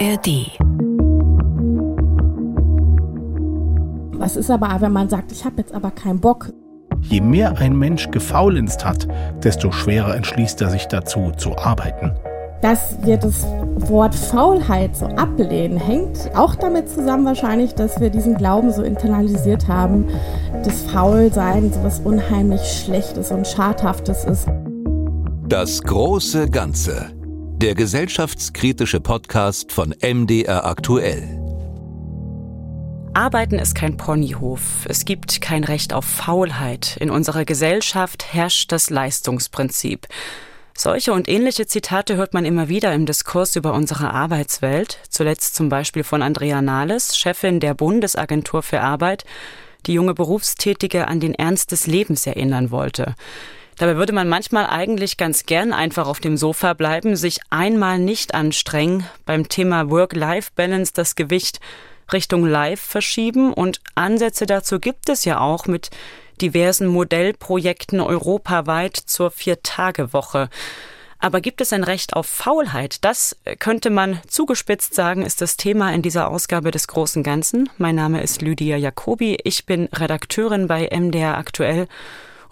ARD. Was ist aber, wenn man sagt, ich habe jetzt aber keinen Bock? Je mehr ein Mensch gefaulenzt hat, desto schwerer entschließt er sich dazu, zu arbeiten. Dass wir das Wort Faulheit so ablehnen, hängt auch damit zusammen wahrscheinlich, dass wir diesen Glauben so internalisiert haben, dass Faulsein so was unheimlich Schlechtes und Schadhaftes ist. Das große Ganze. Der gesellschaftskritische Podcast von MDR aktuell. Arbeiten ist kein Ponyhof. Es gibt kein Recht auf Faulheit. In unserer Gesellschaft herrscht das Leistungsprinzip. Solche und ähnliche Zitate hört man immer wieder im Diskurs über unsere Arbeitswelt, zuletzt zum Beispiel von Andrea Nahles, Chefin der Bundesagentur für Arbeit, die junge Berufstätige an den Ernst des Lebens erinnern wollte. Dabei würde man manchmal eigentlich ganz gern einfach auf dem Sofa bleiben, sich einmal nicht anstrengen, beim Thema Work-Life-Balance das Gewicht Richtung Live verschieben und Ansätze dazu gibt es ja auch mit diversen Modellprojekten europaweit zur Vier-Tage-Woche. Aber gibt es ein Recht auf Faulheit? Das könnte man zugespitzt sagen, ist das Thema in dieser Ausgabe des Großen Ganzen. Mein Name ist Lydia Jacobi. Ich bin Redakteurin bei MDR Aktuell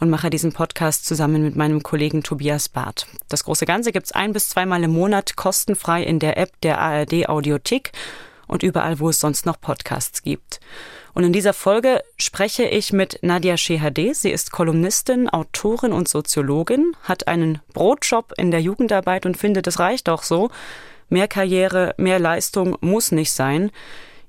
und mache diesen Podcast zusammen mit meinem Kollegen Tobias Barth. Das große Ganze gibt's ein bis zweimal im Monat kostenfrei in der App der ARD Audiothek und überall, wo es sonst noch Podcasts gibt. Und in dieser Folge spreche ich mit Nadia Shehadeh. Sie ist Kolumnistin, Autorin und Soziologin, hat einen Brotjob in der Jugendarbeit und findet, es reicht auch so. Mehr Karriere, mehr Leistung muss nicht sein.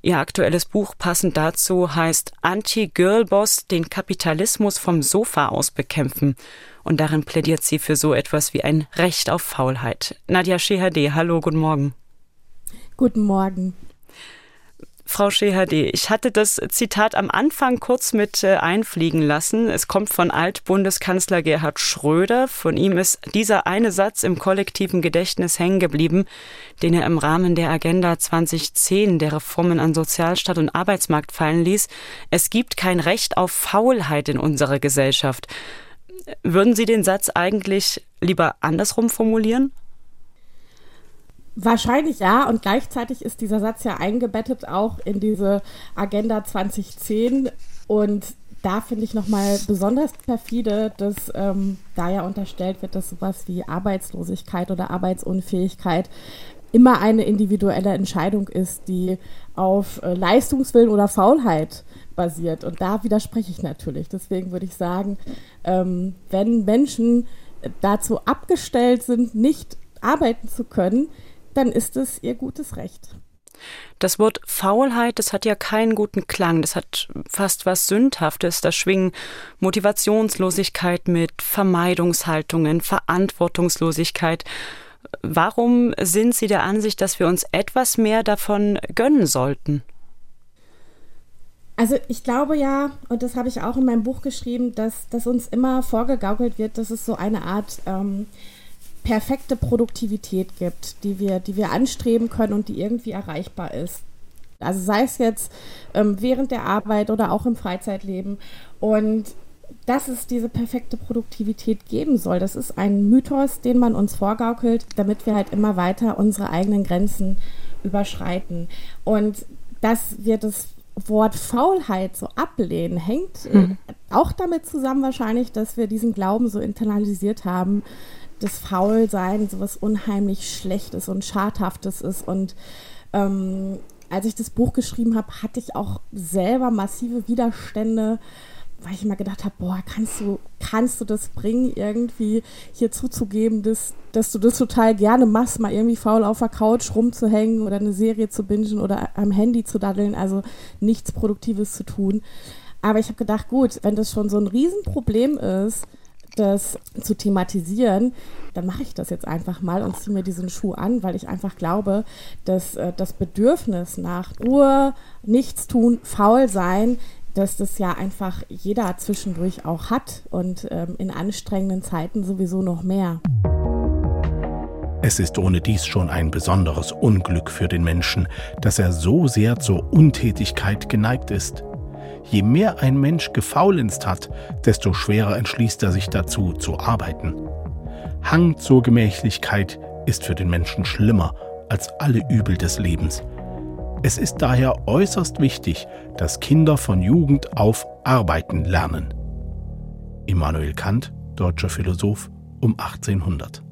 Ihr aktuelles Buch passend dazu heißt Anti-Girlboss, den Kapitalismus vom Sofa aus bekämpfen. Und darin plädiert sie für so etwas wie ein Recht auf Faulheit. Nadia Shehadeh, hallo, guten Morgen. Guten Morgen. Frau Schehade, ich hatte das Zitat am Anfang kurz mit äh, einfliegen lassen. Es kommt von Altbundeskanzler Gerhard Schröder. Von ihm ist dieser eine Satz im kollektiven Gedächtnis hängen geblieben, den er im Rahmen der Agenda 2010 der Reformen an Sozialstaat und Arbeitsmarkt fallen ließ. Es gibt kein Recht auf Faulheit in unserer Gesellschaft. Würden Sie den Satz eigentlich lieber andersrum formulieren? Wahrscheinlich ja, und gleichzeitig ist dieser Satz ja eingebettet auch in diese Agenda 2010 und da finde ich nochmal besonders perfide, dass ähm, da ja unterstellt wird, dass sowas wie Arbeitslosigkeit oder Arbeitsunfähigkeit immer eine individuelle Entscheidung ist, die auf äh, Leistungswillen oder Faulheit basiert. Und da widerspreche ich natürlich. Deswegen würde ich sagen, ähm, wenn Menschen dazu abgestellt sind, nicht arbeiten zu können, dann ist es ihr gutes Recht. Das Wort Faulheit, das hat ja keinen guten Klang, das hat fast was Sündhaftes, da schwingen Motivationslosigkeit mit, Vermeidungshaltungen, Verantwortungslosigkeit. Warum sind Sie der Ansicht, dass wir uns etwas mehr davon gönnen sollten? Also ich glaube ja, und das habe ich auch in meinem Buch geschrieben, dass, dass uns immer vorgegaukelt wird, dass es so eine Art ähm, perfekte Produktivität gibt, die wir, die wir anstreben können und die irgendwie erreichbar ist. Also sei es jetzt ähm, während der Arbeit oder auch im Freizeitleben. Und dass es diese perfekte Produktivität geben soll, das ist ein Mythos, den man uns vorgaukelt, damit wir halt immer weiter unsere eigenen Grenzen überschreiten. Und dass wir das Wort Faulheit so ablehnen, hängt mhm. auch damit zusammen wahrscheinlich, dass wir diesen Glauben so internalisiert haben, das Faulsein so was unheimlich Schlechtes und Schadhaftes ist. Und ähm, als ich das Buch geschrieben habe, hatte ich auch selber massive Widerstände, weil ich immer gedacht habe, boah, kannst du, kannst du das bringen, irgendwie hier zuzugeben, dass, dass du das total gerne machst, mal irgendwie faul auf der Couch rumzuhängen oder eine Serie zu bingen oder am Handy zu daddeln, also nichts Produktives zu tun. Aber ich habe gedacht, gut, wenn das schon so ein Riesenproblem ist, das zu thematisieren, dann mache ich das jetzt einfach mal und ziehe mir diesen Schuh an, weil ich einfach glaube, dass äh, das Bedürfnis nach Ruhe, nichts tun, faul sein, dass das ja einfach jeder zwischendurch auch hat und ähm, in anstrengenden Zeiten sowieso noch mehr. Es ist ohne dies schon ein besonderes Unglück für den Menschen, dass er so sehr zur Untätigkeit geneigt ist. Je mehr ein Mensch gefaulenzt hat, desto schwerer entschließt er sich dazu, zu arbeiten. Hang zur Gemächlichkeit ist für den Menschen schlimmer als alle Übel des Lebens. Es ist daher äußerst wichtig, dass Kinder von Jugend auf arbeiten lernen. Immanuel Kant, deutscher Philosoph, um 1800.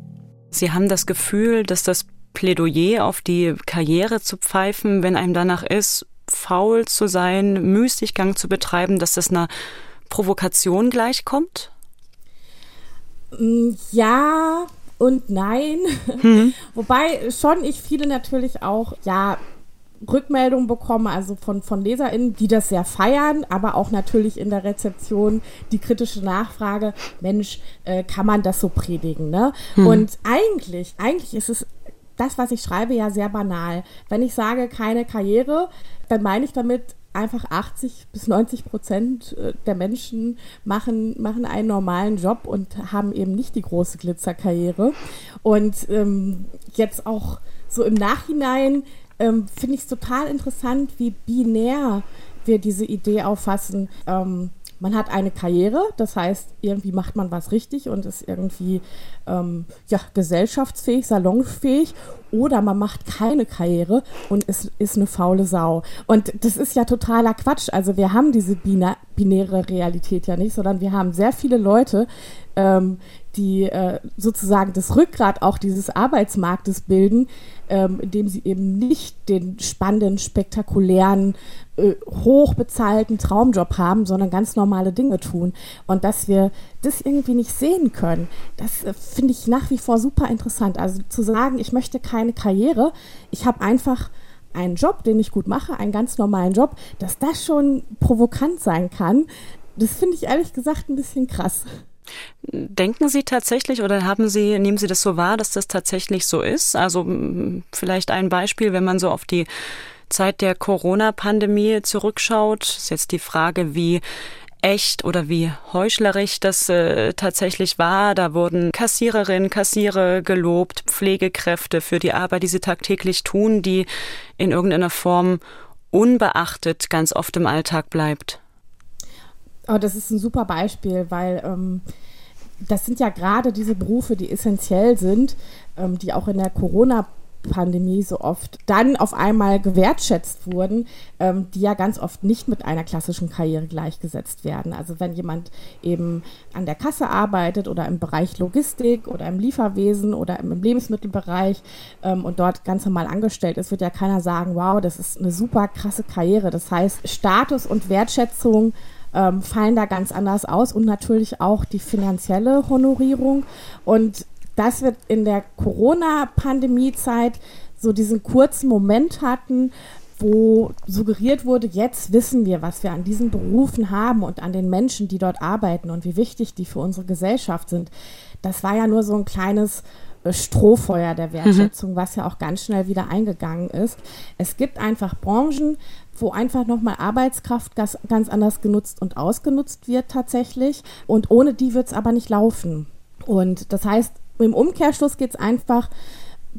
Sie haben das Gefühl, dass das Plädoyer auf die Karriere zu pfeifen, wenn einem danach ist, faul zu sein, Müßiggang zu betreiben, dass das einer Provokation gleichkommt? Mm, ja und nein. Mhm. Wobei schon ich viele natürlich auch, ja, Rückmeldungen bekomme, also von, von LeserInnen, die das sehr feiern, aber auch natürlich in der Rezeption die kritische Nachfrage, Mensch, äh, kann man das so predigen, ne? Mhm. Und eigentlich, eigentlich ist es das, was ich schreibe, ja sehr banal. Wenn ich sage, keine Karriere, dann meine ich damit, einfach 80 bis 90 Prozent äh, der Menschen machen, machen einen normalen Job und haben eben nicht die große Glitzerkarriere. Und ähm, jetzt auch so im Nachhinein ähm, finde ich es total interessant, wie binär wir diese Idee auffassen. Ähm, man hat eine Karriere, das heißt, irgendwie macht man was richtig und ist irgendwie ähm, ja, gesellschaftsfähig, salonfähig. Oder man macht keine Karriere und ist, ist eine faule Sau. Und das ist ja totaler Quatsch. Also wir haben diese binäre Realität ja nicht, sondern wir haben sehr viele Leute, ähm, die äh, sozusagen das Rückgrat auch dieses Arbeitsmarktes bilden, ähm, indem sie eben nicht den spannenden, spektakulären, äh, hochbezahlten Traumjob haben, sondern ganz normale Dinge tun. Und dass wir das irgendwie nicht sehen können, das äh, finde ich nach wie vor super interessant. Also zu sagen, ich möchte keine Karriere, ich habe einfach einen Job, den ich gut mache, einen ganz normalen Job, dass das schon provokant sein kann, das finde ich ehrlich gesagt ein bisschen krass. Denken Sie tatsächlich oder haben Sie, nehmen Sie das so wahr, dass das tatsächlich so ist? Also vielleicht ein Beispiel, wenn man so auf die Zeit der Corona-Pandemie zurückschaut, ist jetzt die Frage, wie echt oder wie heuchlerisch das äh, tatsächlich war. Da wurden Kassiererinnen, Kassierer gelobt, Pflegekräfte für die Arbeit, die sie tagtäglich tun, die in irgendeiner Form unbeachtet ganz oft im Alltag bleibt. Oh, das ist ein super Beispiel, weil ähm, das sind ja gerade diese Berufe, die essentiell sind, ähm, die auch in der Corona- Pandemie so oft dann auf einmal gewertschätzt wurden, ähm, die ja ganz oft nicht mit einer klassischen Karriere gleichgesetzt werden. Also wenn jemand eben an der Kasse arbeitet oder im Bereich Logistik oder im Lieferwesen oder im Lebensmittelbereich ähm, und dort ganz normal angestellt ist, wird ja keiner sagen, wow, das ist eine super krasse Karriere. Das heißt, Status und Wertschätzung ähm, fallen da ganz anders aus und natürlich auch die finanzielle Honorierung. Und das wird in der Corona-Pandemie-Zeit so diesen kurzen Moment hatten, wo suggeriert wurde, jetzt wissen wir, was wir an diesen Berufen haben und an den Menschen, die dort arbeiten und wie wichtig die für unsere Gesellschaft sind. Das war ja nur so ein kleines äh, Strohfeuer der Wertschätzung, mhm. was ja auch ganz schnell wieder eingegangen ist. Es gibt einfach Branchen, wo einfach nochmal Arbeitskraft ganz, ganz anders genutzt und ausgenutzt wird tatsächlich. Und ohne die wird es aber nicht laufen. Und das heißt, im Umkehrschluss geht es einfach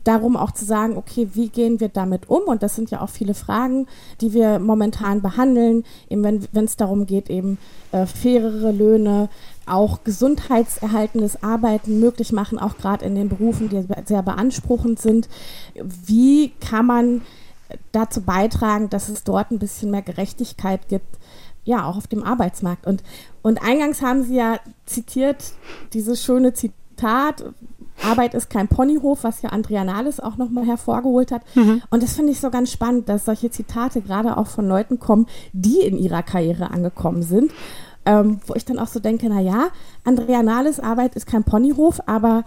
darum auch zu sagen, okay, wie gehen wir damit um? Und das sind ja auch viele Fragen, die wir momentan behandeln, eben wenn es darum geht, eben äh, fairere Löhne, auch gesundheitserhaltendes Arbeiten möglich machen, auch gerade in den Berufen, die sehr beanspruchend sind. Wie kann man dazu beitragen, dass es dort ein bisschen mehr Gerechtigkeit gibt, ja, auch auf dem Arbeitsmarkt. Und, und eingangs haben Sie ja zitiert dieses schöne Zitat, Arbeit ist kein Ponyhof, was ja Andrea Nahles auch nochmal hervorgeholt hat. Mhm. Und das finde ich so ganz spannend, dass solche Zitate gerade auch von Leuten kommen, die in ihrer Karriere angekommen sind. Ähm, wo ich dann auch so denke, na ja, Andrea Nahles Arbeit ist kein Ponyhof, aber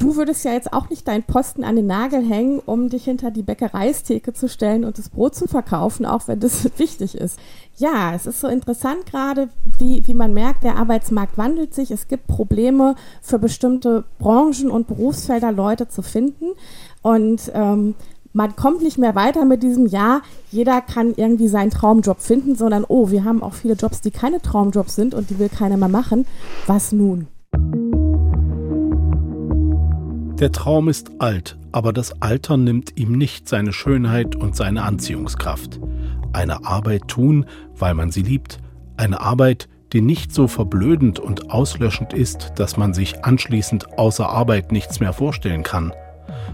du würdest ja jetzt auch nicht deinen Posten an den Nagel hängen, um dich hinter die Bäckereistheke zu stellen und das Brot zu verkaufen, auch wenn das wichtig ist. Ja, es ist so interessant gerade, wie, wie man merkt, der Arbeitsmarkt wandelt sich. Es gibt Probleme für bestimmte Branchen und Berufsfelder Leute zu finden. Und ähm, man kommt nicht mehr weiter mit diesem Ja, jeder kann irgendwie seinen Traumjob finden, sondern oh, wir haben auch viele Jobs, die keine Traumjobs sind und die will keiner mehr machen. Was nun? Der Traum ist alt, aber das Alter nimmt ihm nicht seine Schönheit und seine Anziehungskraft. Eine Arbeit tun, weil man sie liebt, eine Arbeit, die nicht so verblödend und auslöschend ist, dass man sich anschließend außer Arbeit nichts mehr vorstellen kann.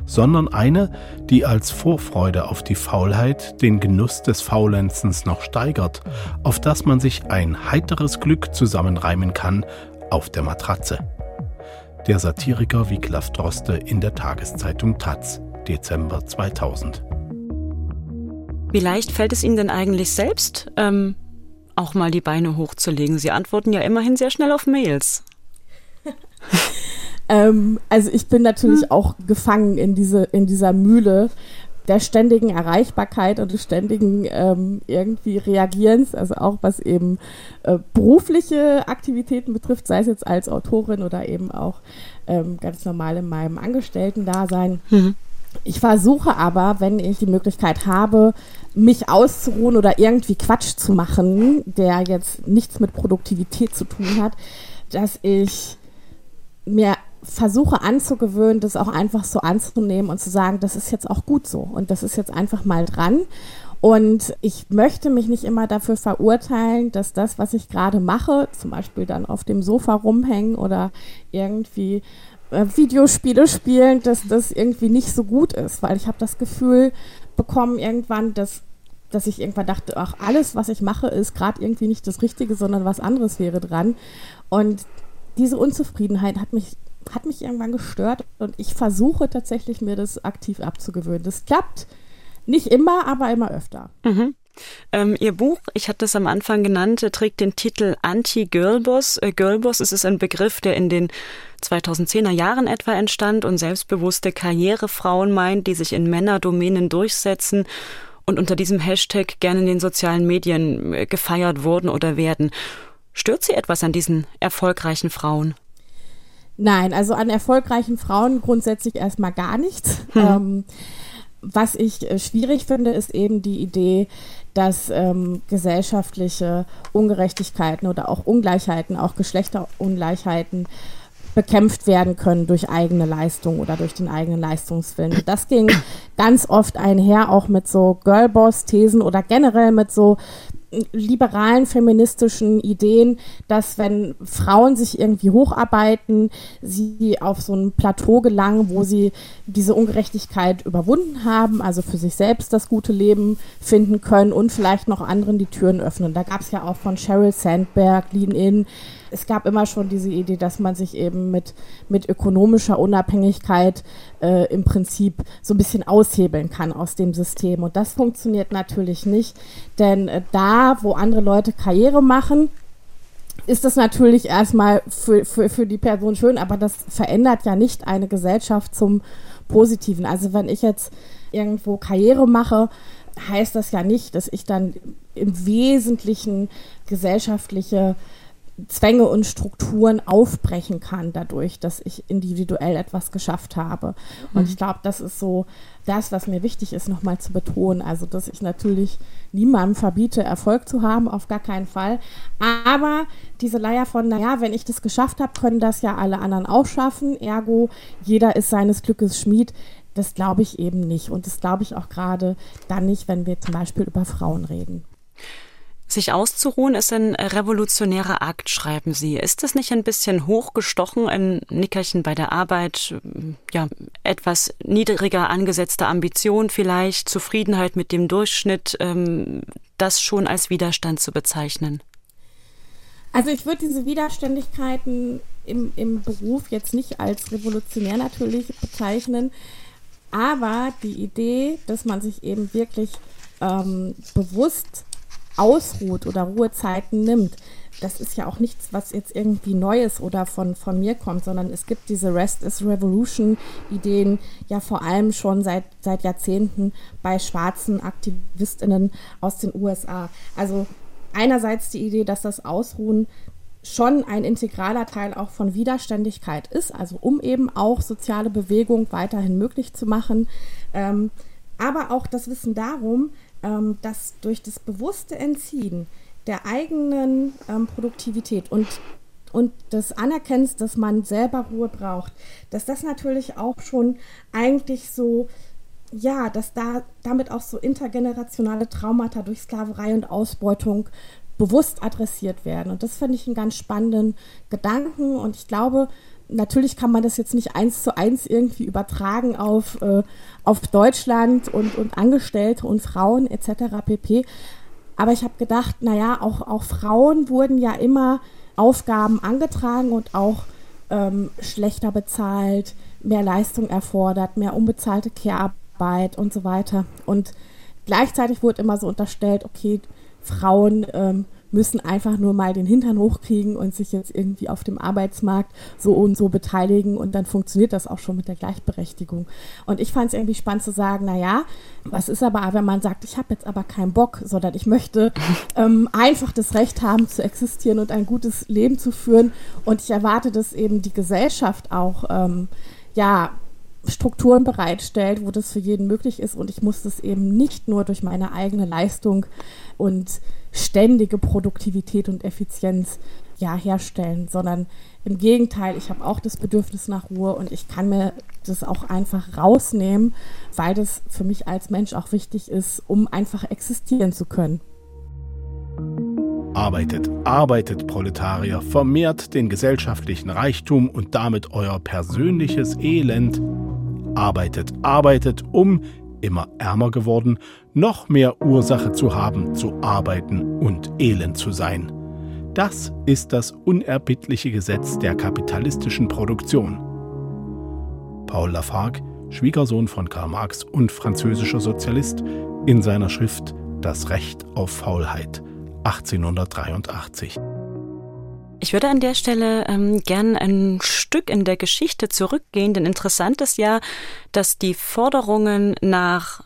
sondern eine, die als Vorfreude auf die Faulheit den Genuss des Faulenzens noch steigert, auf das man sich ein heiteres Glück zusammenreimen kann auf der Matratze. Der Satiriker Wiglaf Droste in der Tageszeitung Taz, Dezember 2000. Wie leicht fällt es Ihnen denn eigentlich selbst, ähm, auch mal die Beine hochzulegen? Sie antworten ja immerhin sehr schnell auf Mails. ähm, also ich bin natürlich hm. auch gefangen in, diese, in dieser Mühle der ständigen Erreichbarkeit und des ständigen ähm, irgendwie Reagierens, also auch was eben äh, berufliche Aktivitäten betrifft, sei es jetzt als Autorin oder eben auch ähm, ganz normal in meinem Angestellten-Dasein. Mhm. Ich versuche aber, wenn ich die Möglichkeit habe, mich auszuruhen oder irgendwie Quatsch zu machen, der jetzt nichts mit Produktivität zu tun hat, dass ich mir versuche anzugewöhnen, das auch einfach so anzunehmen und zu sagen, das ist jetzt auch gut so und das ist jetzt einfach mal dran. Und ich möchte mich nicht immer dafür verurteilen, dass das, was ich gerade mache, zum Beispiel dann auf dem Sofa rumhängen oder irgendwie äh, Videospiele spielen, dass das irgendwie nicht so gut ist, weil ich habe das Gefühl bekommen irgendwann, dass dass ich irgendwann dachte, ach, alles, was ich mache, ist gerade irgendwie nicht das Richtige, sondern was anderes wäre dran. Und diese Unzufriedenheit hat mich hat mich irgendwann gestört und ich versuche tatsächlich mir das aktiv abzugewöhnen. Das klappt nicht immer, aber immer öfter. Mhm. Ähm, Ihr Buch, ich hatte es am Anfang genannt, trägt den Titel Anti-Girlboss. Äh, Girlboss ist ein Begriff, der in den 2010er Jahren etwa entstand und selbstbewusste Karrierefrauen meint, die sich in Männerdomänen durchsetzen und unter diesem Hashtag gerne in den sozialen Medien äh, gefeiert wurden oder werden. Stört Sie etwas an diesen erfolgreichen Frauen? Nein, also an erfolgreichen Frauen grundsätzlich erstmal gar nichts. Hm. Ähm, was ich äh, schwierig finde, ist eben die Idee, dass ähm, gesellschaftliche Ungerechtigkeiten oder auch Ungleichheiten, auch Geschlechterungleichheiten bekämpft werden können durch eigene Leistung oder durch den eigenen Leistungswillen. Das ging ganz oft einher auch mit so Girlboss-Thesen oder generell mit so liberalen feministischen Ideen, dass wenn Frauen sich irgendwie hocharbeiten, sie auf so ein Plateau gelangen, wo sie diese Ungerechtigkeit überwunden haben, also für sich selbst das gute Leben finden können und vielleicht noch anderen die Türen öffnen. Da gab es ja auch von Sheryl Sandberg, Lean In, es gab immer schon diese Idee, dass man sich eben mit, mit ökonomischer Unabhängigkeit äh, im Prinzip so ein bisschen aushebeln kann aus dem System. Und das funktioniert natürlich nicht, denn äh, da, wo andere Leute Karriere machen, ist das natürlich erstmal für, für, für die Person schön, aber das verändert ja nicht eine Gesellschaft zum Positiven. Also wenn ich jetzt irgendwo Karriere mache, heißt das ja nicht, dass ich dann im Wesentlichen gesellschaftliche Zwänge und Strukturen aufbrechen kann, dadurch, dass ich individuell etwas geschafft habe. Und mhm. ich glaube, das ist so das, was mir wichtig ist, nochmal zu betonen. Also, dass ich natürlich niemandem verbiete, Erfolg zu haben, auf gar keinen Fall. Aber diese Leier von, naja, wenn ich das geschafft habe, können das ja alle anderen auch schaffen. Ergo, jeder ist seines Glückes Schmied. Das glaube ich eben nicht. Und das glaube ich auch gerade dann nicht, wenn wir zum Beispiel über Frauen reden. Sich auszuruhen ist ein revolutionärer Akt, schreiben Sie. Ist das nicht ein bisschen hochgestochen, ein Nickerchen bei der Arbeit, ja, etwas niedriger angesetzte Ambition vielleicht, Zufriedenheit mit dem Durchschnitt, ähm, das schon als Widerstand zu bezeichnen? Also ich würde diese Widerständigkeiten im, im Beruf jetzt nicht als revolutionär natürlich bezeichnen, aber die Idee, dass man sich eben wirklich ähm, bewusst ausruht oder Ruhezeiten nimmt, das ist ja auch nichts, was jetzt irgendwie Neues oder von, von mir kommt, sondern es gibt diese Rest is Revolution Ideen ja vor allem schon seit, seit Jahrzehnten bei schwarzen AktivistInnen aus den USA. Also einerseits die Idee, dass das Ausruhen schon ein integraler Teil auch von Widerständigkeit ist, also um eben auch soziale Bewegung weiterhin möglich zu machen. Ähm, aber auch das Wissen darum, ähm, dass durch das bewusste Entziehen der eigenen ähm, Produktivität und und das Anerkennens, dass man selber Ruhe braucht, dass das natürlich auch schon eigentlich so, ja, dass da damit auch so intergenerationale Traumata durch Sklaverei und Ausbeutung bewusst adressiert werden. Und das finde ich einen ganz spannenden Gedanken. Und ich glaube, natürlich kann man das jetzt nicht eins zu eins irgendwie übertragen auf, äh, auf Deutschland und, und Angestellte und Frauen etc. pp. Aber ich habe gedacht, naja, auch, auch Frauen wurden ja immer Aufgaben angetragen und auch ähm, schlechter bezahlt, mehr Leistung erfordert, mehr unbezahlte Care-Arbeit und so weiter. Und gleichzeitig wurde immer so unterstellt, okay, Frauen ähm, müssen einfach nur mal den Hintern hochkriegen und sich jetzt irgendwie auf dem Arbeitsmarkt so und so beteiligen und dann funktioniert das auch schon mit der Gleichberechtigung. Und ich fand es irgendwie spannend zu sagen, naja, was ist aber, wenn man sagt, ich habe jetzt aber keinen Bock, sondern ich möchte ähm, einfach das Recht haben zu existieren und ein gutes Leben zu führen und ich erwarte, dass eben die Gesellschaft auch, ähm, ja, Strukturen bereitstellt, wo das für jeden möglich ist und ich muss das eben nicht nur durch meine eigene Leistung und ständige Produktivität und Effizienz ja, herstellen, sondern im Gegenteil, ich habe auch das Bedürfnis nach Ruhe und ich kann mir das auch einfach rausnehmen, weil das für mich als Mensch auch wichtig ist, um einfach existieren zu können. Arbeitet, arbeitet, Proletarier, vermehrt den gesellschaftlichen Reichtum und damit euer persönliches Elend. Arbeitet, arbeitet, um immer ärmer geworden, noch mehr Ursache zu haben, zu arbeiten und elend zu sein. Das ist das unerbittliche Gesetz der kapitalistischen Produktion. Paul Lafargue, Schwiegersohn von Karl Marx und französischer Sozialist, in seiner Schrift Das Recht auf Faulheit 1883. Ich würde an der Stelle ähm, gern ein Stück in der Geschichte zurückgehen, denn interessant ist ja, dass die Forderungen nach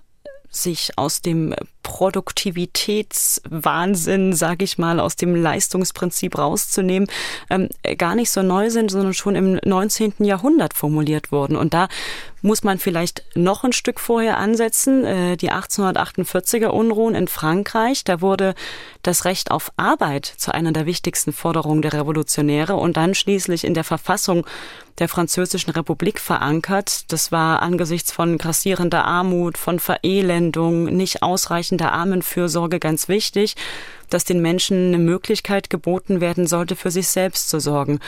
sich aus dem Produktivitätswahnsinn, sage ich mal, aus dem Leistungsprinzip rauszunehmen, ähm, gar nicht so neu sind, sondern schon im 19. Jahrhundert formuliert wurden. Und da muss man vielleicht noch ein Stück vorher ansetzen. Äh, die 1848er Unruhen in Frankreich, da wurde das Recht auf Arbeit zu einer der wichtigsten Forderungen der Revolutionäre und dann schließlich in der Verfassung der Französischen Republik verankert. Das war angesichts von grassierender Armut, von Verelendung, nicht ausreichender Armenfürsorge ganz wichtig, dass den Menschen eine Möglichkeit geboten werden sollte, für sich selbst zu sorgen.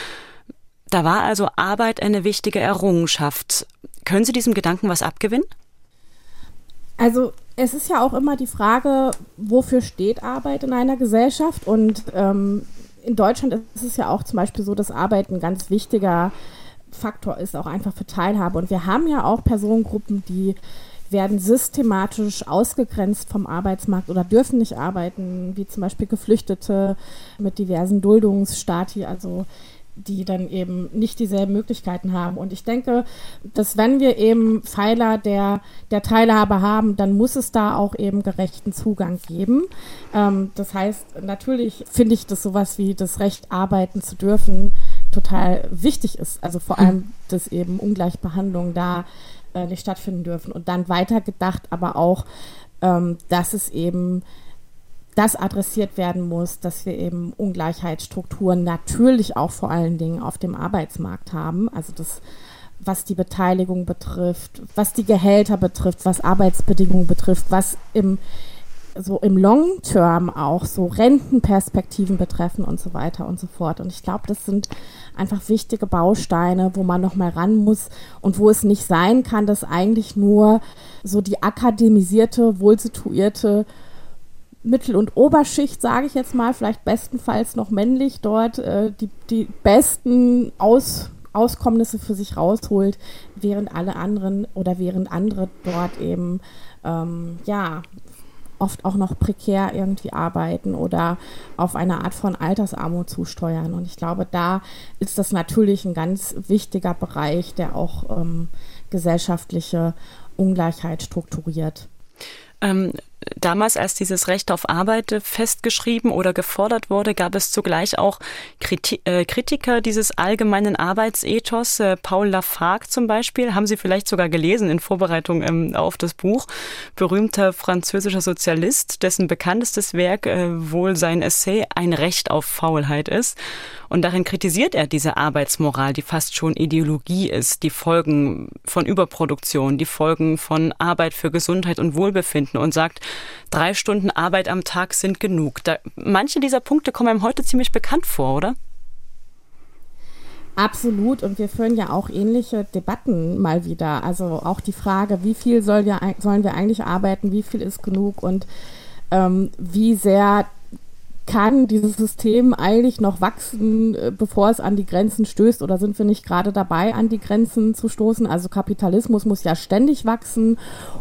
Da war also Arbeit eine wichtige Errungenschaft. Können Sie diesem Gedanken was abgewinnen? Also es ist ja auch immer die Frage, wofür steht Arbeit in einer Gesellschaft? Und ähm, in Deutschland ist es ja auch zum Beispiel so, dass Arbeit ein ganz wichtiger Faktor ist, auch einfach für Teilhabe. Und wir haben ja auch Personengruppen, die werden systematisch ausgegrenzt vom Arbeitsmarkt oder dürfen nicht arbeiten, wie zum Beispiel Geflüchtete mit diversen Duldungsstati, also die dann eben nicht dieselben Möglichkeiten haben. Und ich denke, dass wenn wir eben Pfeiler der, der Teilhabe haben, dann muss es da auch eben gerechten Zugang geben. Ähm, das heißt, natürlich finde ich, dass sowas wie das Recht, arbeiten zu dürfen, total wichtig ist. Also vor allem, dass eben Ungleichbehandlung da äh, nicht stattfinden dürfen. Und dann weitergedacht, aber auch, ähm, dass es eben das adressiert werden muss, dass wir eben Ungleichheitsstrukturen natürlich auch vor allen Dingen auf dem Arbeitsmarkt haben. Also das, was die Beteiligung betrifft, was die Gehälter betrifft, was Arbeitsbedingungen betrifft, was im so im Long Term auch so Rentenperspektiven betreffen und so weiter und so fort. Und ich glaube, das sind einfach wichtige Bausteine, wo man noch mal ran muss und wo es nicht sein kann, dass eigentlich nur so die akademisierte, wohlsituierte Mittel- und Oberschicht, sage ich jetzt mal, vielleicht bestenfalls noch männlich dort äh, die, die besten Aus, Auskommnisse für sich rausholt, während alle anderen oder während andere dort eben ähm, ja oft auch noch prekär irgendwie arbeiten oder auf eine Art von Altersarmut zusteuern. Und ich glaube, da ist das natürlich ein ganz wichtiger Bereich, der auch ähm, gesellschaftliche Ungleichheit strukturiert. Ähm, damals, als dieses Recht auf Arbeit festgeschrieben oder gefordert wurde, gab es zugleich auch äh, Kritiker dieses allgemeinen Arbeitsethos. Äh, Paul Lafargue zum Beispiel, haben Sie vielleicht sogar gelesen in Vorbereitung ähm, auf das Buch. Berühmter französischer Sozialist, dessen bekanntestes Werk äh, wohl sein Essay Ein Recht auf Faulheit ist. Und darin kritisiert er diese Arbeitsmoral, die fast schon Ideologie ist, die Folgen von Überproduktion, die Folgen von Arbeit für Gesundheit und Wohlbefinden und sagt, drei Stunden Arbeit am Tag sind genug. Da, manche dieser Punkte kommen einem heute ziemlich bekannt vor, oder? Absolut. Und wir führen ja auch ähnliche Debatten mal wieder. Also auch die Frage, wie viel soll wir, sollen wir eigentlich arbeiten, wie viel ist genug und ähm, wie sehr kann dieses System eigentlich noch wachsen, äh, bevor es an die Grenzen stößt? Oder sind wir nicht gerade dabei, an die Grenzen zu stoßen? Also Kapitalismus muss ja ständig wachsen,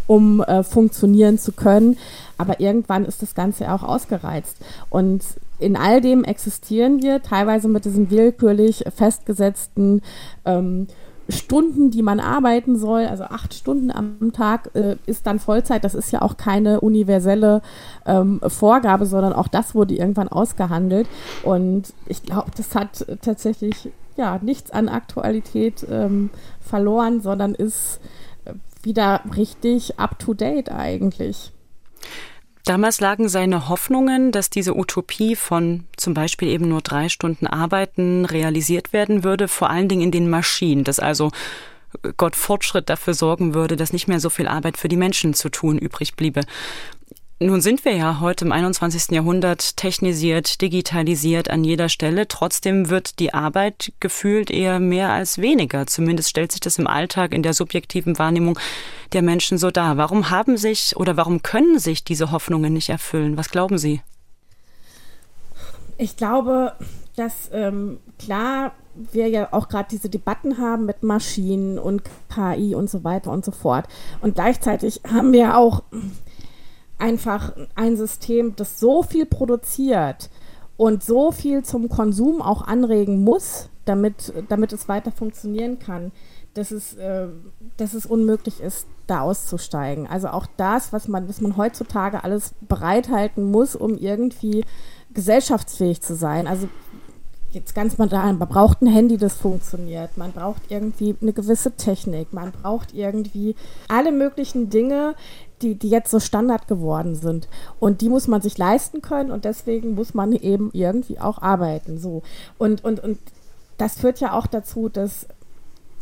um äh, funktionieren zu können. Aber irgendwann ist das Ganze auch ausgereizt. Und in all dem existieren wir, teilweise mit diesen willkürlich festgesetzten ähm, Stunden, die man arbeiten soll, also acht Stunden am Tag äh, ist dann Vollzeit. Das ist ja auch keine universelle ähm, Vorgabe, sondern auch das wurde irgendwann ausgehandelt. Und ich glaube, das hat tatsächlich ja nichts an Aktualität ähm, verloren, sondern ist äh, wieder richtig up to date eigentlich. Damals lagen seine Hoffnungen, dass diese Utopie von zum Beispiel eben nur drei Stunden Arbeiten realisiert werden würde, vor allen Dingen in den Maschinen, dass also Gott Fortschritt dafür sorgen würde, dass nicht mehr so viel Arbeit für die Menschen zu tun übrig bliebe. Nun sind wir ja heute im 21. Jahrhundert technisiert, digitalisiert an jeder Stelle. Trotzdem wird die Arbeit gefühlt eher mehr als weniger. Zumindest stellt sich das im Alltag in der subjektiven Wahrnehmung der Menschen so dar. Warum haben sich oder warum können sich diese Hoffnungen nicht erfüllen? Was glauben Sie? Ich glaube, dass ähm, klar wir ja auch gerade diese Debatten haben mit Maschinen und KI und so weiter und so fort. Und gleichzeitig haben wir auch einfach ein System, das so viel produziert und so viel zum Konsum auch anregen muss, damit, damit es weiter funktionieren kann, dass es, äh, dass es unmöglich ist, da auszusteigen. Also auch das, was man, was man heutzutage alles bereithalten muss, um irgendwie gesellschaftsfähig zu sein. Also jetzt ganz da, man braucht ein Handy, das funktioniert. Man braucht irgendwie eine gewisse Technik. Man braucht irgendwie alle möglichen Dinge, die, die jetzt so Standard geworden sind. Und die muss man sich leisten können und deswegen muss man eben irgendwie auch arbeiten. So. Und, und, und das führt ja auch dazu, dass,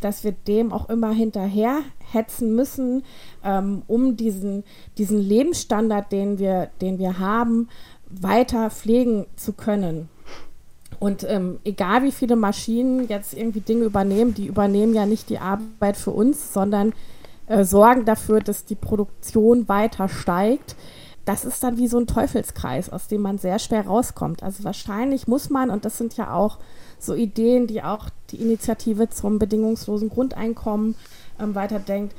dass wir dem auch immer hinterher hetzen müssen, ähm, um diesen, diesen Lebensstandard, den wir, den wir haben, weiter pflegen zu können. Und ähm, egal wie viele Maschinen jetzt irgendwie Dinge übernehmen, die übernehmen ja nicht die Arbeit für uns, sondern äh, sorgen dafür, dass die Produktion weiter steigt. Das ist dann wie so ein Teufelskreis, aus dem man sehr schwer rauskommt. Also wahrscheinlich muss man, und das sind ja auch so Ideen, die auch die Initiative zum bedingungslosen Grundeinkommen ähm, weiterdenkt,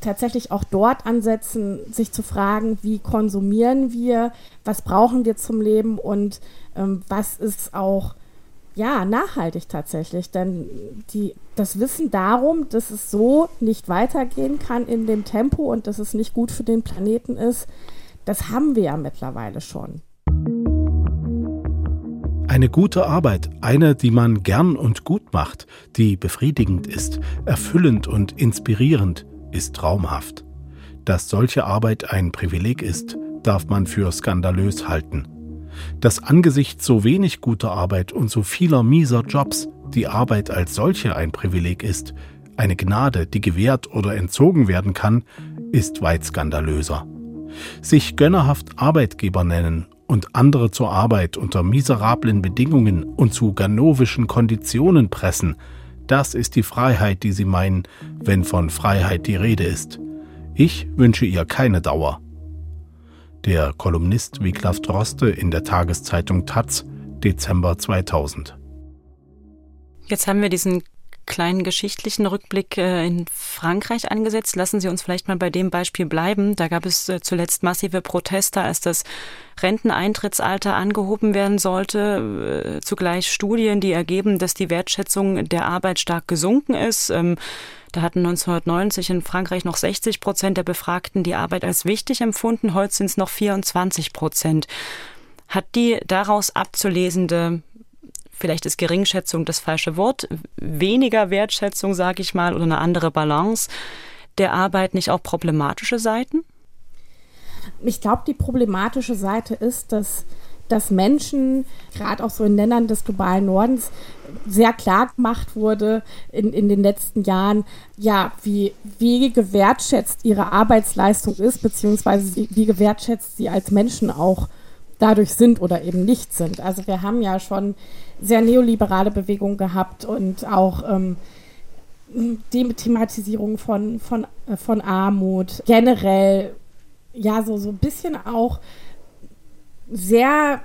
tatsächlich auch dort ansetzen, sich zu fragen, wie konsumieren wir, was brauchen wir zum Leben und ähm, was ist auch ja, nachhaltig tatsächlich. Denn die, das Wissen darum, dass es so nicht weitergehen kann in dem Tempo und dass es nicht gut für den Planeten ist, das haben wir ja mittlerweile schon. Eine gute Arbeit, eine, die man gern und gut macht, die befriedigend ist, erfüllend und inspirierend, ist traumhaft. Dass solche Arbeit ein Privileg ist, darf man für skandalös halten dass angesichts so wenig guter Arbeit und so vieler mieser Jobs die Arbeit als solche ein Privileg ist, eine Gnade, die gewährt oder entzogen werden kann, ist weit skandalöser. Sich gönnerhaft Arbeitgeber nennen und andere zur Arbeit unter miserablen Bedingungen und zu ganovischen Konditionen pressen, das ist die Freiheit, die sie meinen, wenn von Freiheit die Rede ist. Ich wünsche ihr keine Dauer der Kolumnist Wiglaf Droste in der Tageszeitung Taz, Dezember 2000. Jetzt haben wir diesen kleinen geschichtlichen Rückblick äh, in Frankreich angesetzt. Lassen Sie uns vielleicht mal bei dem Beispiel bleiben. Da gab es äh, zuletzt massive Proteste, als das Renteneintrittsalter angehoben werden sollte. Äh, zugleich Studien, die ergeben, dass die Wertschätzung der Arbeit stark gesunken ist. Da hatten 1990 in Frankreich noch 60 Prozent der Befragten die Arbeit als wichtig empfunden. Heute sind es noch 24 Prozent. Hat die daraus abzulesende vielleicht ist Geringschätzung das falsche Wort, weniger Wertschätzung, sage ich mal, oder eine andere Balance der Arbeit nicht auch problematische Seiten? Ich glaube, die problematische Seite ist, dass dass Menschen, gerade auch so in Ländern des globalen Nordens, sehr klar gemacht wurde in, in den letzten Jahren, ja, wie, wie gewertschätzt ihre Arbeitsleistung ist, beziehungsweise wie gewertschätzt sie als Menschen auch dadurch sind oder eben nicht sind. Also wir haben ja schon sehr neoliberale Bewegungen gehabt und auch ähm, Thematisierung von, von, äh, von Armut, generell ja so, so ein bisschen auch sehr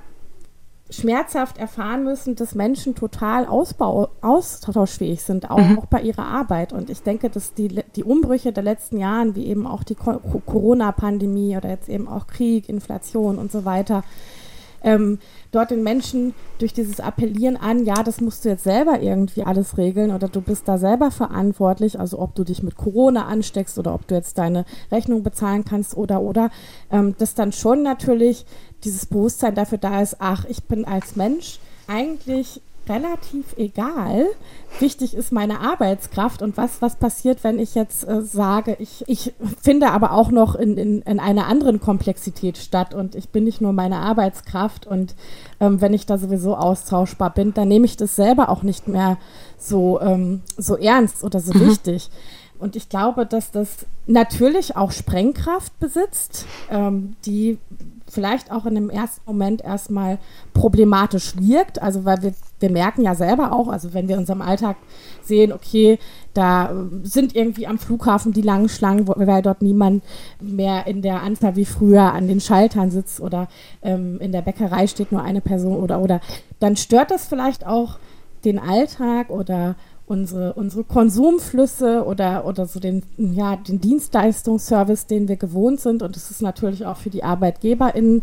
schmerzhaft erfahren müssen, dass Menschen total ausbau, austauschfähig sind, auch, mhm. auch bei ihrer Arbeit. Und ich denke, dass die, die Umbrüche der letzten Jahren, wie eben auch die Corona-Pandemie oder jetzt eben auch Krieg, Inflation und so weiter, ähm, dort den Menschen durch dieses Appellieren an, ja, das musst du jetzt selber irgendwie alles regeln oder du bist da selber verantwortlich, also ob du dich mit Corona ansteckst oder ob du jetzt deine Rechnung bezahlen kannst oder oder, ähm, dass dann schon natürlich dieses Bewusstsein dafür da ist, ach, ich bin als Mensch eigentlich relativ egal. Wichtig ist meine Arbeitskraft und was, was passiert, wenn ich jetzt äh, sage, ich, ich finde aber auch noch in, in, in einer anderen Komplexität statt und ich bin nicht nur meine Arbeitskraft und ähm, wenn ich da sowieso austauschbar bin, dann nehme ich das selber auch nicht mehr so, ähm, so ernst oder so mhm. wichtig. Und ich glaube, dass das natürlich auch Sprengkraft besitzt, ähm, die vielleicht auch in dem ersten Moment erstmal problematisch wirkt. Also weil wir, wir merken ja selber auch, also wenn wir in unserem Alltag sehen, okay, da äh, sind irgendwie am Flughafen die langen Schlangen, weil dort niemand mehr in der Anzahl wie früher an den Schaltern sitzt oder ähm, in der Bäckerei steht nur eine Person oder oder dann stört das vielleicht auch den Alltag oder unsere, unsere Konsumflüsse oder, oder so den, ja, den Dienstleistungsservice, den wir gewohnt sind. Und es ist natürlich auch für die ArbeitgeberInnen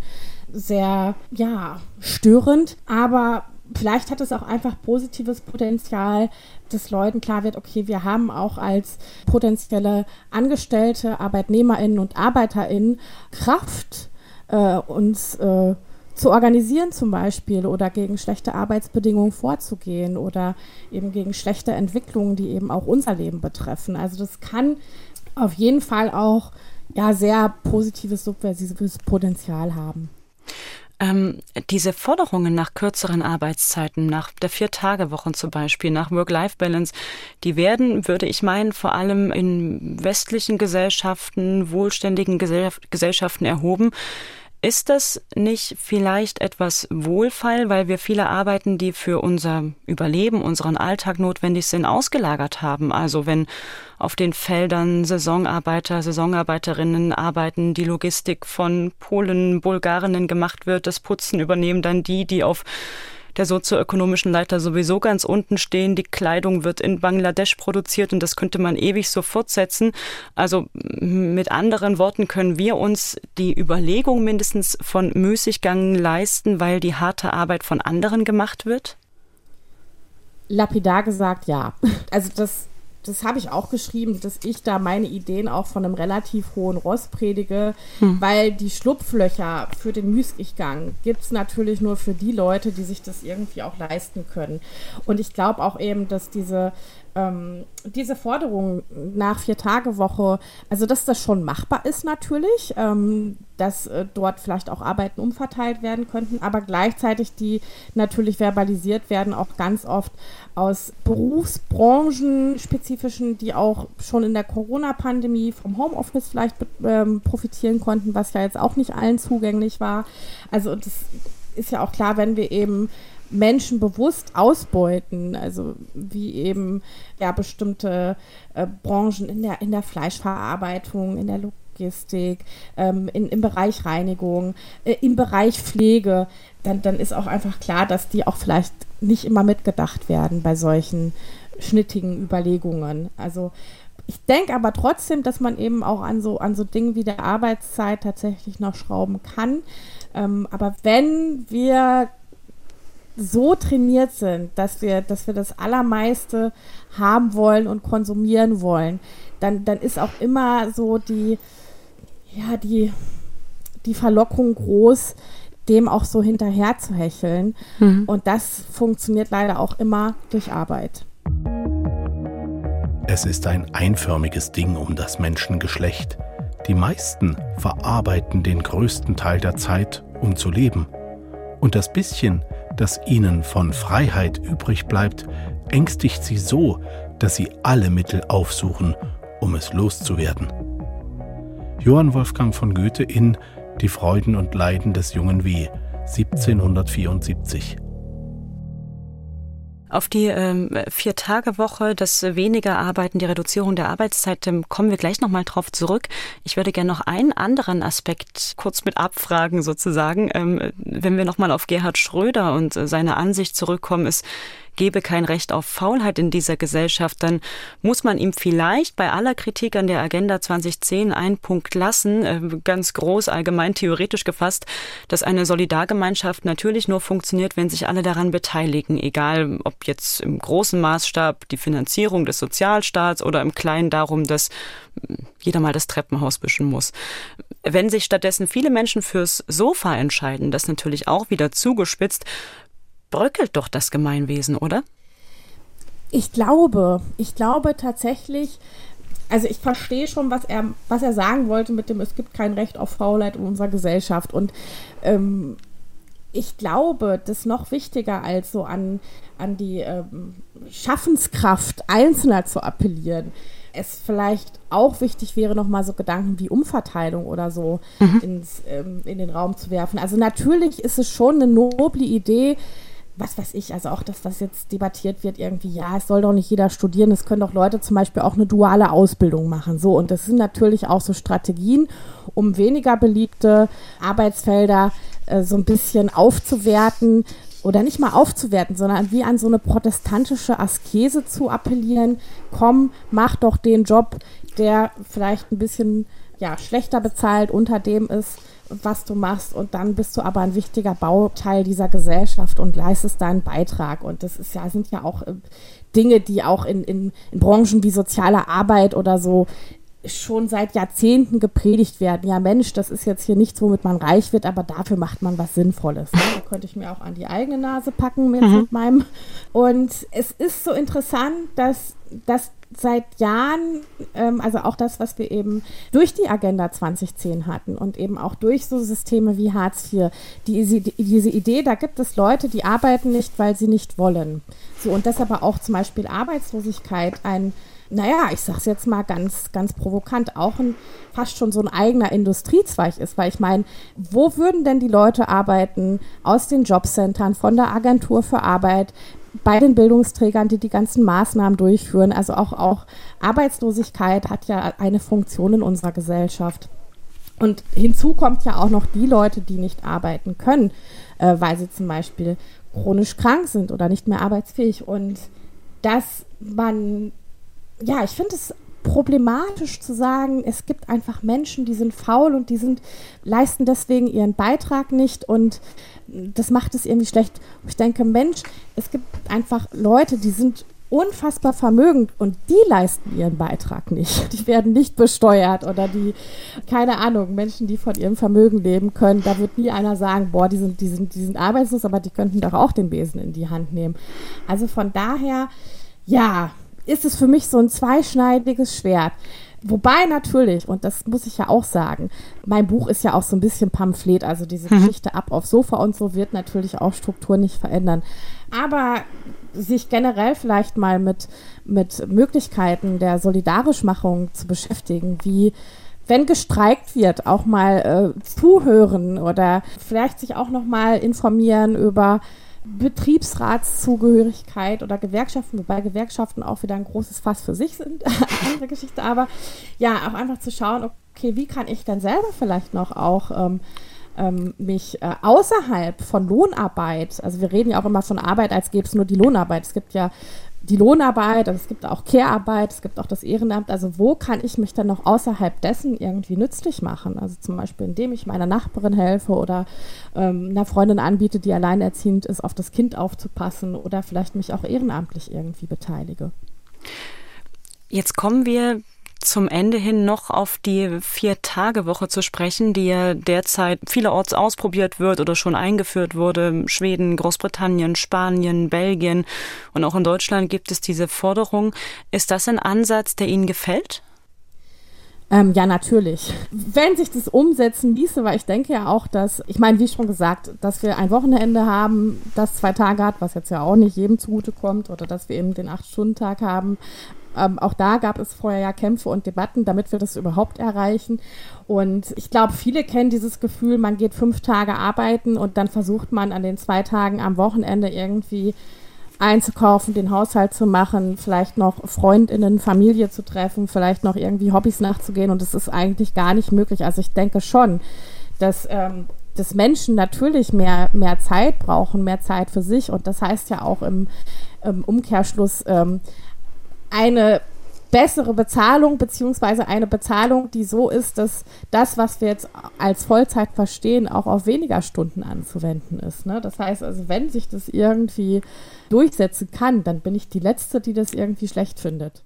sehr, ja, störend. Aber vielleicht hat es auch einfach positives Potenzial, dass Leuten klar wird, okay, wir haben auch als potenzielle Angestellte, ArbeitnehmerInnen und ArbeiterInnen Kraft, äh, uns äh, zu organisieren zum Beispiel oder gegen schlechte Arbeitsbedingungen vorzugehen oder eben gegen schlechte Entwicklungen, die eben auch unser Leben betreffen. Also das kann auf jeden Fall auch ja sehr positives subversives Potenzial haben. Ähm, diese Forderungen nach kürzeren Arbeitszeiten, nach der Vier-Tage-Woche zum Beispiel, nach Work-Life-Balance, die werden, würde ich meinen, vor allem in westlichen Gesellschaften, wohlständigen Gesellschaften erhoben. Ist das nicht vielleicht etwas Wohlfall, weil wir viele Arbeiten, die für unser Überleben, unseren Alltag notwendig sind, ausgelagert haben? Also wenn auf den Feldern Saisonarbeiter, Saisonarbeiterinnen arbeiten, die Logistik von Polen, Bulgarinnen gemacht wird, das Putzen übernehmen dann die, die auf der sozioökonomischen Leiter sowieso ganz unten stehen. Die Kleidung wird in Bangladesch produziert und das könnte man ewig so fortsetzen. Also mit anderen Worten können wir uns die Überlegung mindestens von Müßiggang leisten, weil die harte Arbeit von anderen gemacht wird? Lapidar gesagt, ja. Also das das habe ich auch geschrieben, dass ich da meine Ideen auch von einem relativ hohen Ross predige, hm. weil die Schlupflöcher für den Müßiggang gibt es natürlich nur für die Leute, die sich das irgendwie auch leisten können. Und ich glaube auch eben, dass diese ähm, diese Forderung nach Vier-Tage-Woche, also dass das schon machbar ist natürlich, ähm, dass äh, dort vielleicht auch Arbeiten umverteilt werden könnten, aber gleichzeitig die natürlich verbalisiert werden, auch ganz oft aus Berufsbranchen spezifischen, die auch schon in der Corona-Pandemie vom Homeoffice vielleicht ähm, profitieren konnten, was ja jetzt auch nicht allen zugänglich war. Also das ist ja auch klar, wenn wir eben Menschen bewusst ausbeuten, also wie eben ja bestimmte äh, Branchen in der, in der Fleischverarbeitung, in der Logistik, ähm, in, im Bereich Reinigung, äh, im Bereich Pflege, dann, dann ist auch einfach klar, dass die auch vielleicht nicht immer mitgedacht werden bei solchen schnittigen Überlegungen. Also ich denke aber trotzdem, dass man eben auch an so, an so Dingen wie der Arbeitszeit tatsächlich noch schrauben kann. Ähm, aber wenn wir so trainiert sind, dass wir, dass wir das Allermeiste haben wollen und konsumieren wollen, dann, dann ist auch immer so die, ja, die, die Verlockung groß, dem auch so hinterher zu hecheln. Mhm. Und das funktioniert leider auch immer durch Arbeit. Es ist ein einförmiges Ding um das Menschengeschlecht. Die meisten verarbeiten den größten Teil der Zeit, um zu leben. Und das bisschen, das ihnen von Freiheit übrig bleibt, ängstigt sie so, dass sie alle Mittel aufsuchen, um es loszuwerden. Johann Wolfgang von Goethe in Die Freuden und Leiden des jungen W. 1774. Auf die ähm, Vier-Tage-Woche, das weniger Arbeiten, die Reduzierung der Arbeitszeit, ähm, kommen wir gleich nochmal drauf zurück. Ich würde gerne noch einen anderen Aspekt kurz mit abfragen, sozusagen. Ähm, wenn wir nochmal auf Gerhard Schröder und äh, seine Ansicht zurückkommen, ist, gebe kein Recht auf Faulheit in dieser Gesellschaft, dann muss man ihm vielleicht bei aller Kritik an der Agenda 2010 einen Punkt lassen, äh, ganz groß allgemein theoretisch gefasst, dass eine Solidargemeinschaft natürlich nur funktioniert, wenn sich alle daran beteiligen, egal ob jetzt im großen Maßstab die Finanzierung des Sozialstaats oder im kleinen darum, dass hm, jeder mal das Treppenhaus wischen muss. Wenn sich stattdessen viele Menschen fürs Sofa entscheiden, das natürlich auch wieder zugespitzt, bröckelt doch das Gemeinwesen, oder? Ich glaube, ich glaube tatsächlich, also ich verstehe schon, was er, was er sagen wollte mit dem, es gibt kein Recht auf Faulheit in unserer Gesellschaft. Und ähm, ich glaube, das noch wichtiger als so an, an die ähm, Schaffenskraft Einzelner zu appellieren, es vielleicht auch wichtig wäre, nochmal so Gedanken wie Umverteilung oder so mhm. ins, ähm, in den Raum zu werfen. Also natürlich ist es schon eine noble Idee, was weiß ich, also auch das, was jetzt debattiert wird, irgendwie, ja, es soll doch nicht jeder studieren, es können doch Leute zum Beispiel auch eine duale Ausbildung machen. So, und das sind natürlich auch so Strategien, um weniger beliebte Arbeitsfelder äh, so ein bisschen aufzuwerten oder nicht mal aufzuwerten, sondern wie an so eine protestantische Askese zu appellieren, komm, mach doch den Job, der vielleicht ein bisschen ja, schlechter bezahlt unter dem ist, was du machst und dann bist du aber ein wichtiger Bauteil dieser Gesellschaft und leistest deinen Beitrag. Und das ist ja, sind ja auch äh, Dinge, die auch in, in, in Branchen wie soziale Arbeit oder so schon seit Jahrzehnten gepredigt werden. Ja, Mensch, das ist jetzt hier nichts, womit man reich wird, aber dafür macht man was Sinnvolles. Ne? Da könnte ich mir auch an die eigene Nase packen mit, mhm. mit meinem. Und es ist so interessant, dass, dass seit Jahren, ähm, also auch das, was wir eben durch die Agenda 2010 hatten und eben auch durch so Systeme wie Hartz IV, die, die, diese Idee, da gibt es Leute, die arbeiten nicht, weil sie nicht wollen. So, und das aber auch zum Beispiel Arbeitslosigkeit ein naja, ich sag's jetzt mal ganz, ganz provokant, auch ein fast schon so ein eigener Industriezweig ist, weil ich meine, wo würden denn die Leute arbeiten aus den Jobcentern, von der Agentur für Arbeit, bei den Bildungsträgern, die die ganzen Maßnahmen durchführen. Also auch, auch Arbeitslosigkeit hat ja eine Funktion in unserer Gesellschaft. Und hinzu kommt ja auch noch die Leute, die nicht arbeiten können, äh, weil sie zum Beispiel chronisch krank sind oder nicht mehr arbeitsfähig. Und dass man, ja, ich finde es problematisch zu sagen, es gibt einfach Menschen, die sind faul und die sind, leisten deswegen ihren Beitrag nicht und das macht es irgendwie schlecht. Ich denke, Mensch, es gibt einfach Leute, die sind unfassbar vermögend und die leisten ihren Beitrag nicht. Die werden nicht besteuert oder die, keine Ahnung, Menschen, die von ihrem Vermögen leben können, da wird nie einer sagen, boah, die sind, die sind, die sind arbeitslos, aber die könnten doch auch den Besen in die Hand nehmen. Also von daher, ja, ist es für mich so ein zweischneidiges Schwert. Wobei natürlich, und das muss ich ja auch sagen, mein Buch ist ja auch so ein bisschen Pamphlet, also diese mhm. Geschichte ab aufs Sofa und so wird natürlich auch Struktur nicht verändern. Aber sich generell vielleicht mal mit, mit Möglichkeiten der Solidarischmachung zu beschäftigen, wie wenn gestreikt wird, auch mal äh, zuhören oder vielleicht sich auch noch mal informieren über Betriebsratszugehörigkeit oder Gewerkschaften, wobei Gewerkschaften auch wieder ein großes Fass für sich sind, andere Geschichte, aber ja, auch einfach zu schauen, okay, wie kann ich dann selber vielleicht noch auch ähm, ähm, mich äh, außerhalb von Lohnarbeit, also wir reden ja auch immer von Arbeit, als gäbe es nur die Lohnarbeit. Es gibt ja die Lohnarbeit, also es gibt auch Care-Arbeit, es gibt auch das Ehrenamt. Also wo kann ich mich dann noch außerhalb dessen irgendwie nützlich machen? Also zum Beispiel, indem ich meiner Nachbarin helfe oder ähm, einer Freundin anbiete, die alleinerziehend ist, auf das Kind aufzupassen oder vielleicht mich auch ehrenamtlich irgendwie beteilige. Jetzt kommen wir zum Ende hin noch auf die Vier-Tage-Woche zu sprechen, die ja derzeit vielerorts ausprobiert wird oder schon eingeführt wurde. Schweden, Großbritannien, Spanien, Belgien und auch in Deutschland gibt es diese Forderung. Ist das ein Ansatz, der Ihnen gefällt? Ähm, ja, natürlich. Wenn sich das umsetzen ließe, weil ich denke ja auch, dass, ich meine, wie schon gesagt, dass wir ein Wochenende haben, das zwei Tage hat, was jetzt ja auch nicht jedem zugutekommt, oder dass wir eben den Acht-Stunden-Tag haben, Ähm, auch da gab es vorher ja Kämpfe und Debatten, damit wir das überhaupt erreichen. Und ich glaube, viele kennen dieses Gefühl, man geht fünf Tage arbeiten und dann versucht man an den zwei Tagen am Wochenende irgendwie einzukaufen, den Haushalt zu machen, vielleicht noch Freundinnen, Familie zu treffen, vielleicht noch irgendwie Hobbys nachzugehen und es ist eigentlich gar nicht möglich. Also ich denke schon, dass, ähm, dass Menschen natürlich mehr, mehr Zeit brauchen, mehr Zeit für sich und das heißt ja auch im, im Umkehrschluss ähm, eine bessere Bezahlung, beziehungsweise eine Bezahlung, die so ist, dass das, was wir jetzt als Vollzeit verstehen, auch auf weniger Stunden anzuwenden ist. Ne? Das heißt also, wenn sich das irgendwie durchsetzen kann, dann bin ich die Letzte, die das irgendwie schlecht findet.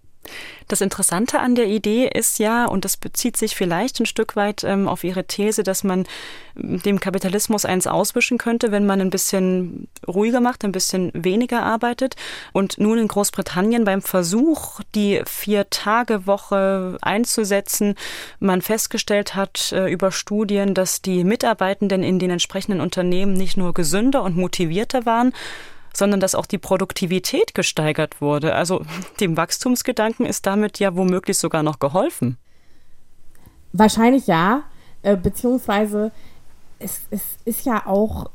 Das Interessante an der Idee ist ja, und das bezieht sich vielleicht ein Stück weit ähm, auf Ihre These, dass man ähm, dem Kapitalismus eins auswischen könnte, wenn man ein bisschen ruhiger macht, ein bisschen weniger arbeitet. Und nun in Großbritannien beim Versuch, die Vier-Tage-Woche einzusetzen, man festgestellt hat äh, über Studien, dass die Mitarbeitenden in den entsprechenden Unternehmen nicht nur gesünder und motivierter waren, sondern dass auch die Produktivität gesteigert wurde. Also dem Wachstumsgedanken ist damit ja womöglich sogar noch geholfen. Wahrscheinlich ja, äh, beziehungsweise es, es ist ja auch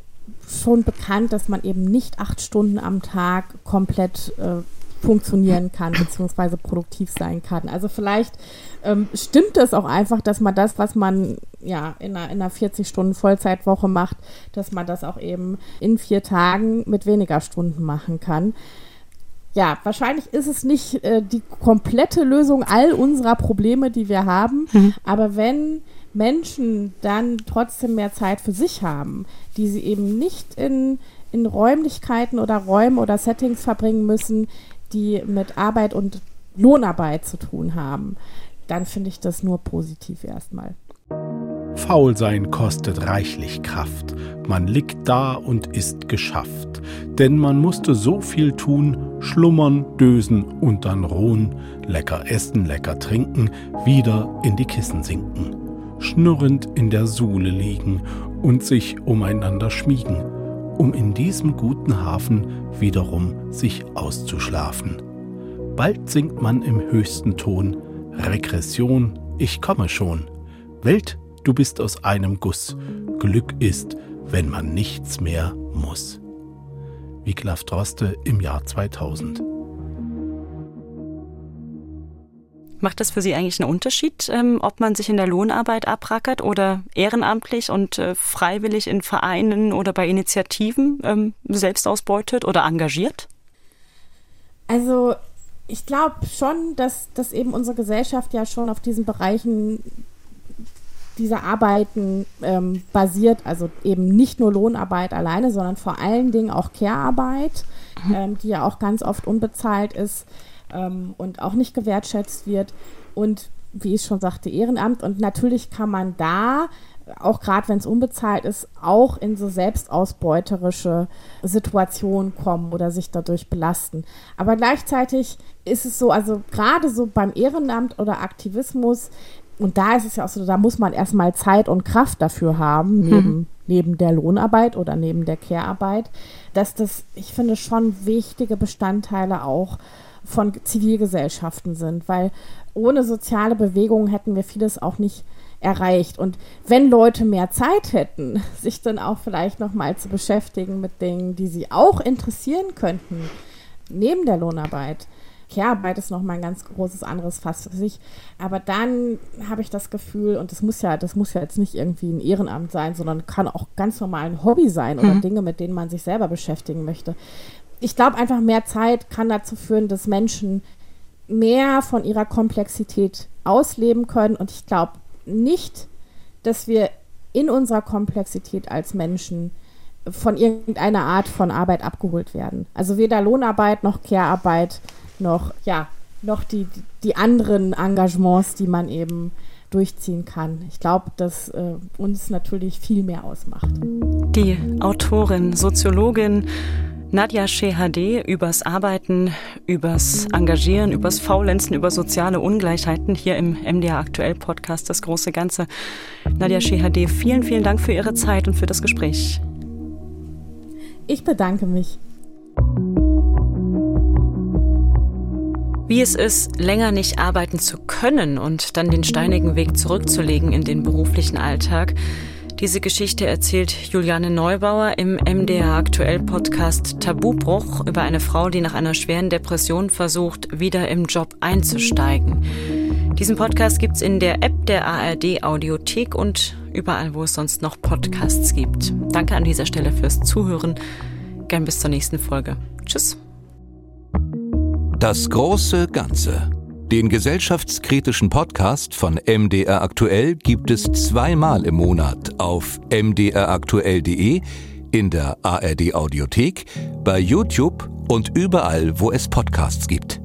schon bekannt, dass man eben nicht acht Stunden am Tag komplett äh, funktionieren kann, beziehungsweise produktiv sein kann. Also vielleicht ähm, stimmt es auch einfach, dass man das, was man ja in einer, in einer 40-Stunden-Vollzeitwoche macht, dass man das auch eben in vier Tagen mit weniger Stunden machen kann. Ja, wahrscheinlich ist es nicht äh, die komplette Lösung all unserer Probleme, die wir haben, mhm. aber wenn Menschen dann trotzdem mehr Zeit für sich haben, die sie eben nicht in in Räumlichkeiten oder Räumen oder Settings verbringen müssen, die mit Arbeit und Lohnarbeit zu tun haben, dann finde ich das nur positiv erstmal. Faulsein kostet reichlich Kraft, man liegt da und ist geschafft, denn man musste so viel tun, schlummern, dösen und dann ruhen, lecker essen, lecker trinken, wieder in die Kissen sinken, schnurrend in der Suhle liegen und sich umeinander schmiegen, um in diesem guten Hafen wiederum sich auszuschlafen. Bald singt man im höchsten Ton Regression, ich komme schon. Welt, du bist aus einem Guss. Glück ist, wenn man nichts mehr muss. Wiglaf Droste im Jahr 2000. Macht das für Sie eigentlich einen Unterschied, ähm, ob man sich in der Lohnarbeit abrackert oder ehrenamtlich und äh, freiwillig in Vereinen oder bei Initiativen ähm, selbst ausbeutet oder engagiert? Also ich glaube schon, dass, dass eben unsere Gesellschaft ja schon auf diesen Bereichen dieser Arbeiten ähm, basiert, also eben nicht nur Lohnarbeit alleine, sondern vor allen Dingen auch Care-Arbeit, mhm. ähm, die ja auch ganz oft unbezahlt ist ähm, und auch nicht gewertschätzt wird. Und wie ich schon sagte, Ehrenamt. Und natürlich kann man da, auch gerade wenn es unbezahlt ist, auch in so selbstausbeuterische Situationen kommen oder sich dadurch belasten. Aber gleichzeitig ist es so, also gerade so beim Ehrenamt oder Aktivismus, und da ist es ja auch so, da muss man erstmal Zeit und Kraft dafür haben, neben, hm. neben der Lohnarbeit oder neben der Care-Arbeit, dass das, ich finde, schon wichtige Bestandteile auch von Zivilgesellschaften sind, weil ohne soziale Bewegungen hätten wir vieles auch nicht erreicht. Und wenn Leute mehr Zeit hätten, sich dann auch vielleicht nochmal zu beschäftigen mit Dingen, die sie auch interessieren könnten, neben der Lohnarbeit. Care-Arbeit ist nochmal ein ganz großes anderes Fass für sich. Aber dann habe ich das Gefühl, und das muss ja, das muss ja jetzt nicht irgendwie ein Ehrenamt sein, sondern kann auch ganz normal ein Hobby sein oder mhm. Dinge, mit denen man sich selber beschäftigen möchte ich glaube einfach, mehr Zeit kann dazu führen, dass Menschen mehr von ihrer Komplexität ausleben können. Und ich glaube nicht, dass wir in unserer Komplexität als Menschen von irgendeiner Art von Arbeit abgeholt werden. Also weder Lohnarbeit noch Care-Arbeit noch, ja, noch die, die anderen Engagements, die man eben durchziehen kann. Ich glaube, dass äh, uns natürlich viel mehr ausmacht. Die Autorin, Soziologin, Nadja Shehadeh übers Arbeiten, übers Engagieren, übers Faulenzen, über soziale Ungleichheiten hier im MDR Aktuell Podcast, das große Ganze. Nadja Shehadeh, vielen, vielen Dank für Ihre Zeit und für das Gespräch. Ich bedanke mich. Wie es ist, länger nicht arbeiten zu können und dann den steinigen Weg zurückzulegen in den beruflichen Alltag. Diese Geschichte erzählt Juliane Neubauer im MDR Aktuell Podcast Tabubruch über eine Frau, die nach einer schweren Depression versucht, wieder im Job einzusteigen. Diesen Podcast gibt's in der App der ARD Audiothek und überall, wo es sonst noch Podcasts gibt. Danke an dieser Stelle fürs Zuhören. Gern bis zur nächsten Folge. Tschüss. Das große Ganze. Den gesellschaftskritischen Podcast von MDR Aktuell gibt es zweimal im Monat auf mdraktuell.de, in der ARD Audiothek, bei YouTube und überall, wo es Podcasts gibt.